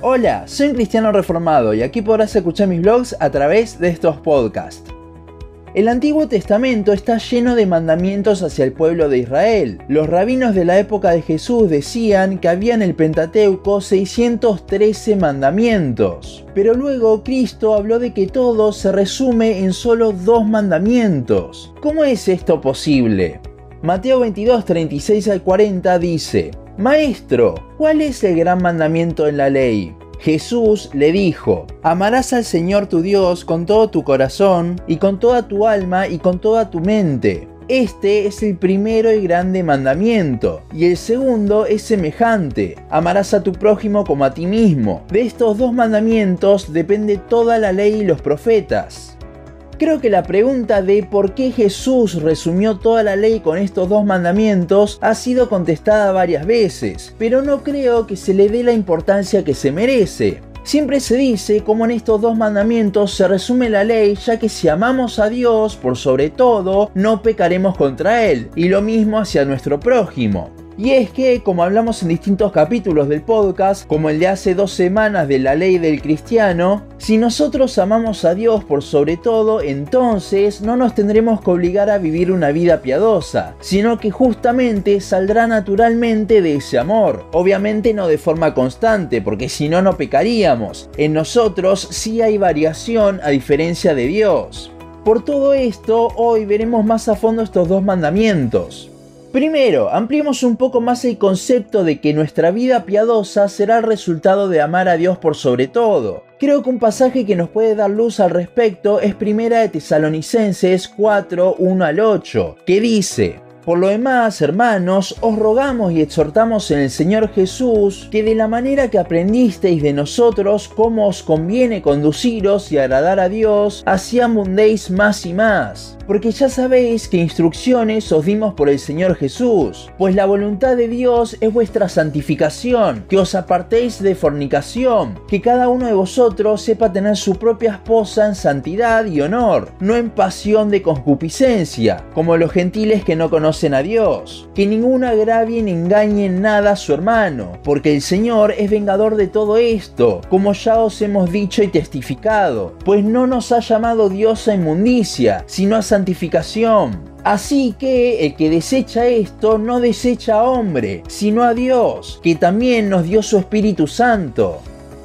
Hola, soy un cristiano reformado y aquí podrás escuchar mis blogs a través de estos podcasts. El Antiguo Testamento está lleno de mandamientos hacia el pueblo de Israel. Los rabinos de la época de Jesús decían que había en el Pentateuco 613 mandamientos. Pero luego Cristo habló de que todo se resume en solo dos mandamientos. ¿Cómo es esto posible? Mateo 22, 36 al 40 dice, Maestro, ¿cuál es el gran mandamiento en la ley? Jesús le dijo, amarás al Señor tu Dios con todo tu corazón y con toda tu alma y con toda tu mente. Este es el primero y grande mandamiento, y el segundo es semejante, amarás a tu prójimo como a ti mismo. De estos dos mandamientos depende toda la ley y los profetas. Creo que la pregunta de por qué Jesús resumió toda la ley con estos dos mandamientos ha sido contestada varias veces, pero no creo que se le dé la importancia que se merece. Siempre se dice como en estos dos mandamientos se resume la ley, ya que si amamos a Dios por sobre todo, no pecaremos contra Él, y lo mismo hacia nuestro prójimo. Y es que, como hablamos en distintos capítulos del podcast, como el de hace dos semanas de la ley del cristiano, si nosotros amamos a Dios por sobre todo, entonces no nos tendremos que obligar a vivir una vida piadosa, sino que justamente saldrá naturalmente de ese amor. Obviamente no de forma constante, porque si no, no pecaríamos. En nosotros sí hay variación a diferencia de Dios. Por todo esto, hoy veremos más a fondo estos dos mandamientos. Primero, ampliemos un poco más el concepto de que nuestra vida piadosa será el resultado de amar a Dios por sobre todo. Creo que un pasaje que nos puede dar luz al respecto es primera de Tesalonicenses 4, 1 al 8, que dice, por lo demás, hermanos, os rogamos y exhortamos en el Señor Jesús que de la manera que aprendisteis de nosotros cómo os conviene conduciros y agradar a Dios, así abundéis más y más. Porque ya sabéis que instrucciones os dimos por el Señor Jesús, pues la voluntad de Dios es vuestra santificación, que os apartéis de fornicación, que cada uno de vosotros sepa tener su propia esposa en santidad y honor, no en pasión de concupiscencia, como los gentiles que no conocen a Dios, que ninguno agravie ni engañe en nada a su hermano, porque el Señor es vengador de todo esto, como ya os hemos dicho y testificado, pues no nos ha llamado Dios a inmundicia, sino a santificación. Así que el que desecha esto no desecha a hombre, sino a Dios, que también nos dio su Espíritu Santo.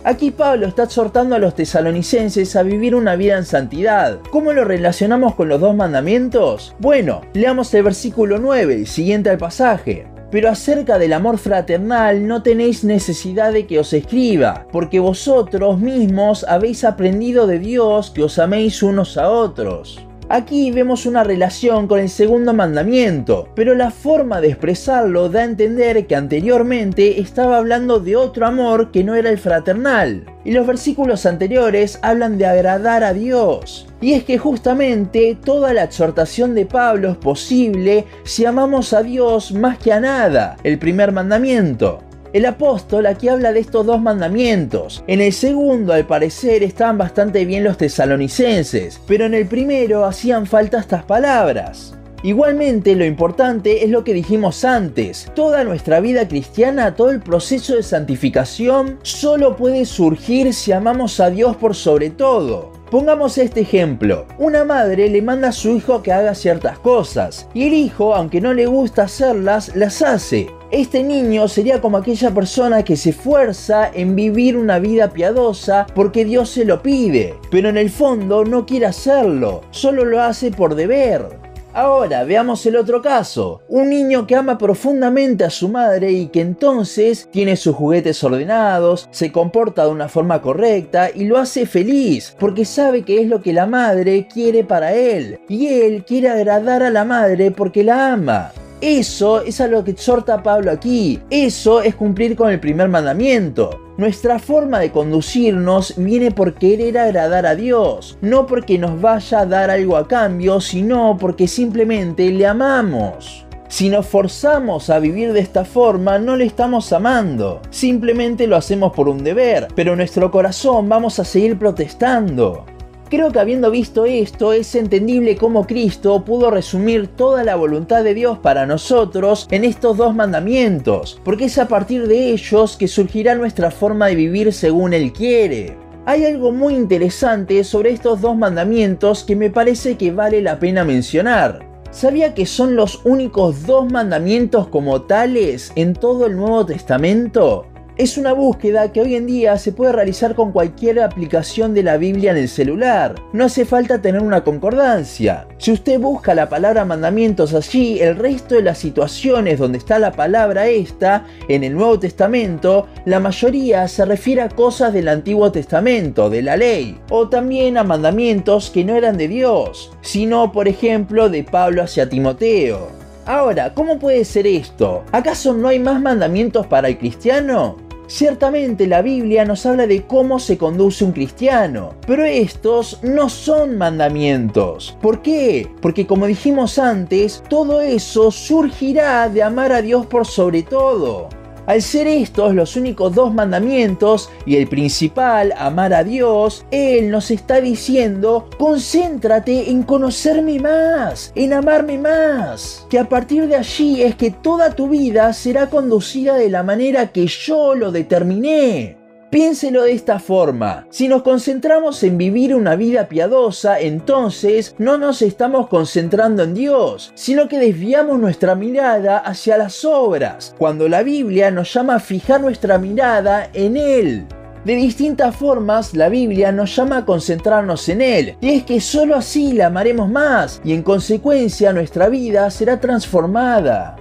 Aquí Pablo está exhortando a los tesalonicenses a vivir una vida en santidad. ¿Cómo lo relacionamos con los dos mandamientos? Bueno, leamos el versículo 9, siguiente al pasaje. Pero acerca del amor fraternal no tenéis necesidad de que os escriba, porque vosotros mismos habéis aprendido de Dios que os améis unos a otros. Aquí vemos una relación con el segundo mandamiento, pero la forma de expresarlo da a entender que anteriormente estaba hablando de otro amor que no era el fraternal. Y los versículos anteriores hablan de agradar a Dios. Y es que justamente toda la exhortación de Pablo es posible si amamos a Dios más que a nada, el primer mandamiento. El apóstol aquí habla de estos dos mandamientos. En el segundo, al parecer, estaban bastante bien los tesalonicenses, pero en el primero hacían falta estas palabras. Igualmente, lo importante es lo que dijimos antes. Toda nuestra vida cristiana, todo el proceso de santificación, solo puede surgir si amamos a Dios por sobre todo. Pongamos este ejemplo. Una madre le manda a su hijo que haga ciertas cosas, y el hijo, aunque no le gusta hacerlas, las hace. Este niño sería como aquella persona que se esfuerza en vivir una vida piadosa porque Dios se lo pide, pero en el fondo no quiere hacerlo, solo lo hace por deber. Ahora veamos el otro caso. Un niño que ama profundamente a su madre y que entonces tiene sus juguetes ordenados, se comporta de una forma correcta y lo hace feliz porque sabe que es lo que la madre quiere para él. Y él quiere agradar a la madre porque la ama. Eso es a lo que exhorta Pablo aquí. Eso es cumplir con el primer mandamiento. Nuestra forma de conducirnos viene por querer agradar a Dios, no porque nos vaya a dar algo a cambio, sino porque simplemente le amamos. Si nos forzamos a vivir de esta forma, no le estamos amando. Simplemente lo hacemos por un deber, pero nuestro corazón vamos a seguir protestando. Creo que habiendo visto esto es entendible cómo Cristo pudo resumir toda la voluntad de Dios para nosotros en estos dos mandamientos, porque es a partir de ellos que surgirá nuestra forma de vivir según Él quiere. Hay algo muy interesante sobre estos dos mandamientos que me parece que vale la pena mencionar. ¿Sabía que son los únicos dos mandamientos como tales en todo el Nuevo Testamento? Es una búsqueda que hoy en día se puede realizar con cualquier aplicación de la Biblia en el celular. No hace falta tener una concordancia. Si usted busca la palabra mandamientos allí, el resto de las situaciones donde está la palabra esta en el Nuevo Testamento, la mayoría se refiere a cosas del Antiguo Testamento, de la ley, o también a mandamientos que no eran de Dios, sino por ejemplo de Pablo hacia Timoteo. Ahora, ¿cómo puede ser esto? ¿Acaso no hay más mandamientos para el cristiano? Ciertamente la Biblia nos habla de cómo se conduce un cristiano, pero estos no son mandamientos. ¿Por qué? Porque como dijimos antes, todo eso surgirá de amar a Dios por sobre todo. Al ser estos los únicos dos mandamientos y el principal, amar a Dios, Él nos está diciendo, concéntrate en conocerme más, en amarme más, que a partir de allí es que toda tu vida será conducida de la manera que yo lo determiné. Piénselo de esta forma, si nos concentramos en vivir una vida piadosa, entonces no nos estamos concentrando en Dios, sino que desviamos nuestra mirada hacia las obras, cuando la Biblia nos llama a fijar nuestra mirada en Él. De distintas formas, la Biblia nos llama a concentrarnos en Él, y es que sólo así la amaremos más, y en consecuencia nuestra vida será transformada.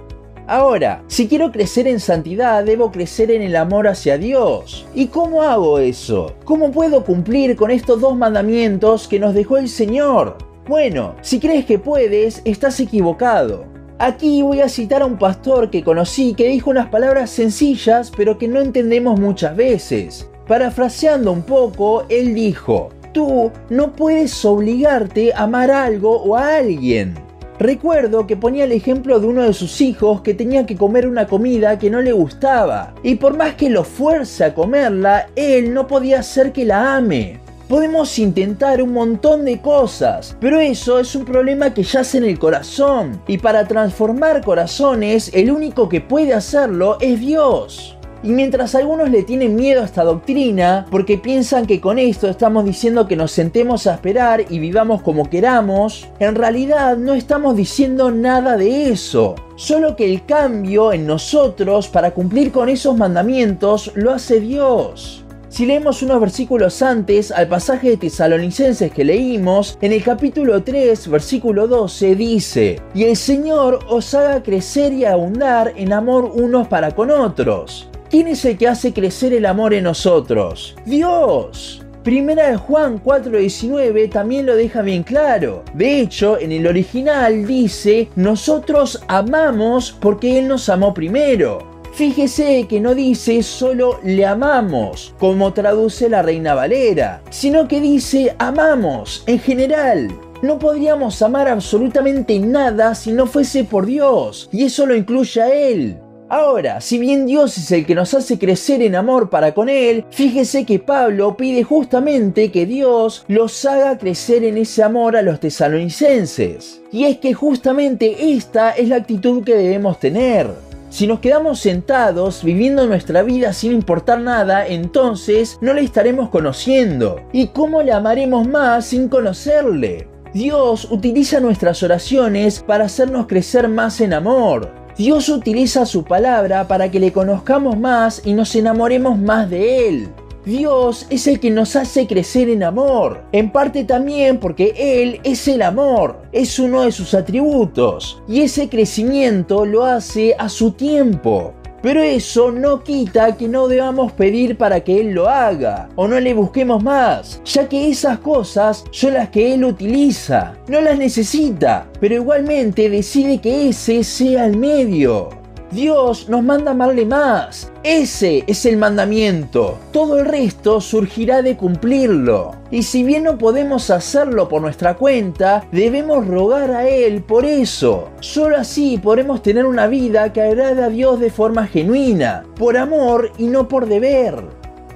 Ahora, si quiero crecer en santidad, debo crecer en el amor hacia Dios. ¿Y cómo hago eso? ¿Cómo puedo cumplir con estos dos mandamientos que nos dejó el Señor? Bueno, si crees que puedes, estás equivocado. Aquí voy a citar a un pastor que conocí que dijo unas palabras sencillas pero que no entendemos muchas veces. Parafraseando un poco, él dijo, tú no puedes obligarte a amar algo o a alguien. Recuerdo que ponía el ejemplo de uno de sus hijos que tenía que comer una comida que no le gustaba, y por más que lo fuerce a comerla, él no podía hacer que la ame. Podemos intentar un montón de cosas, pero eso es un problema que yace en el corazón, y para transformar corazones, el único que puede hacerlo es Dios. Y mientras algunos le tienen miedo a esta doctrina, porque piensan que con esto estamos diciendo que nos sentemos a esperar y vivamos como queramos, en realidad no estamos diciendo nada de eso. Solo que el cambio en nosotros para cumplir con esos mandamientos lo hace Dios. Si leemos unos versículos antes al pasaje de Tesalonicenses que leímos, en el capítulo 3, versículo 12 dice, y el Señor os haga crecer y abundar en amor unos para con otros ¿Quién es el que hace crecer el amor en nosotros? Dios. Primera de Juan 4:19 también lo deja bien claro. De hecho, en el original dice, nosotros amamos porque Él nos amó primero. Fíjese que no dice solo le amamos, como traduce la Reina Valera, sino que dice amamos en general. No podríamos amar absolutamente nada si no fuese por Dios, y eso lo incluye a Él. Ahora, si bien Dios es el que nos hace crecer en amor para con Él, fíjese que Pablo pide justamente que Dios los haga crecer en ese amor a los tesalonicenses. Y es que justamente esta es la actitud que debemos tener. Si nos quedamos sentados viviendo nuestra vida sin importar nada, entonces no le estaremos conociendo. ¿Y cómo le amaremos más sin conocerle? Dios utiliza nuestras oraciones para hacernos crecer más en amor. Dios utiliza su palabra para que le conozcamos más y nos enamoremos más de Él. Dios es el que nos hace crecer en amor, en parte también porque Él es el amor, es uno de sus atributos, y ese crecimiento lo hace a su tiempo. Pero eso no quita que no debamos pedir para que Él lo haga o no le busquemos más, ya que esas cosas son las que Él utiliza, no las necesita, pero igualmente decide que ese sea el medio. Dios nos manda amarle más. Ese es el mandamiento. Todo el resto surgirá de cumplirlo. Y si bien no podemos hacerlo por nuestra cuenta, debemos rogar a Él por eso. Solo así podremos tener una vida que agrade a Dios de forma genuina, por amor y no por deber.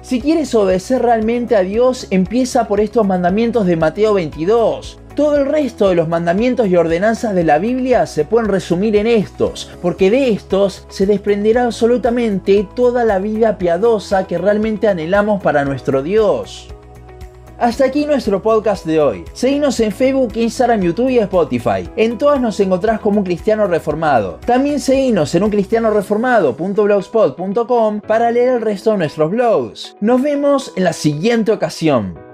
Si quieres obedecer realmente a Dios, empieza por estos mandamientos de Mateo 22. Todo el resto de los mandamientos y ordenanzas de la Biblia se pueden resumir en estos, porque de estos se desprenderá absolutamente toda la vida piadosa que realmente anhelamos para nuestro Dios. Hasta aquí nuestro podcast de hoy. Seguinos en Facebook, Instagram, YouTube y Spotify. En todas nos encontrás como un cristiano reformado. También seguinos en uncristianoreformado.blogspot.com para leer el resto de nuestros blogs. Nos vemos en la siguiente ocasión.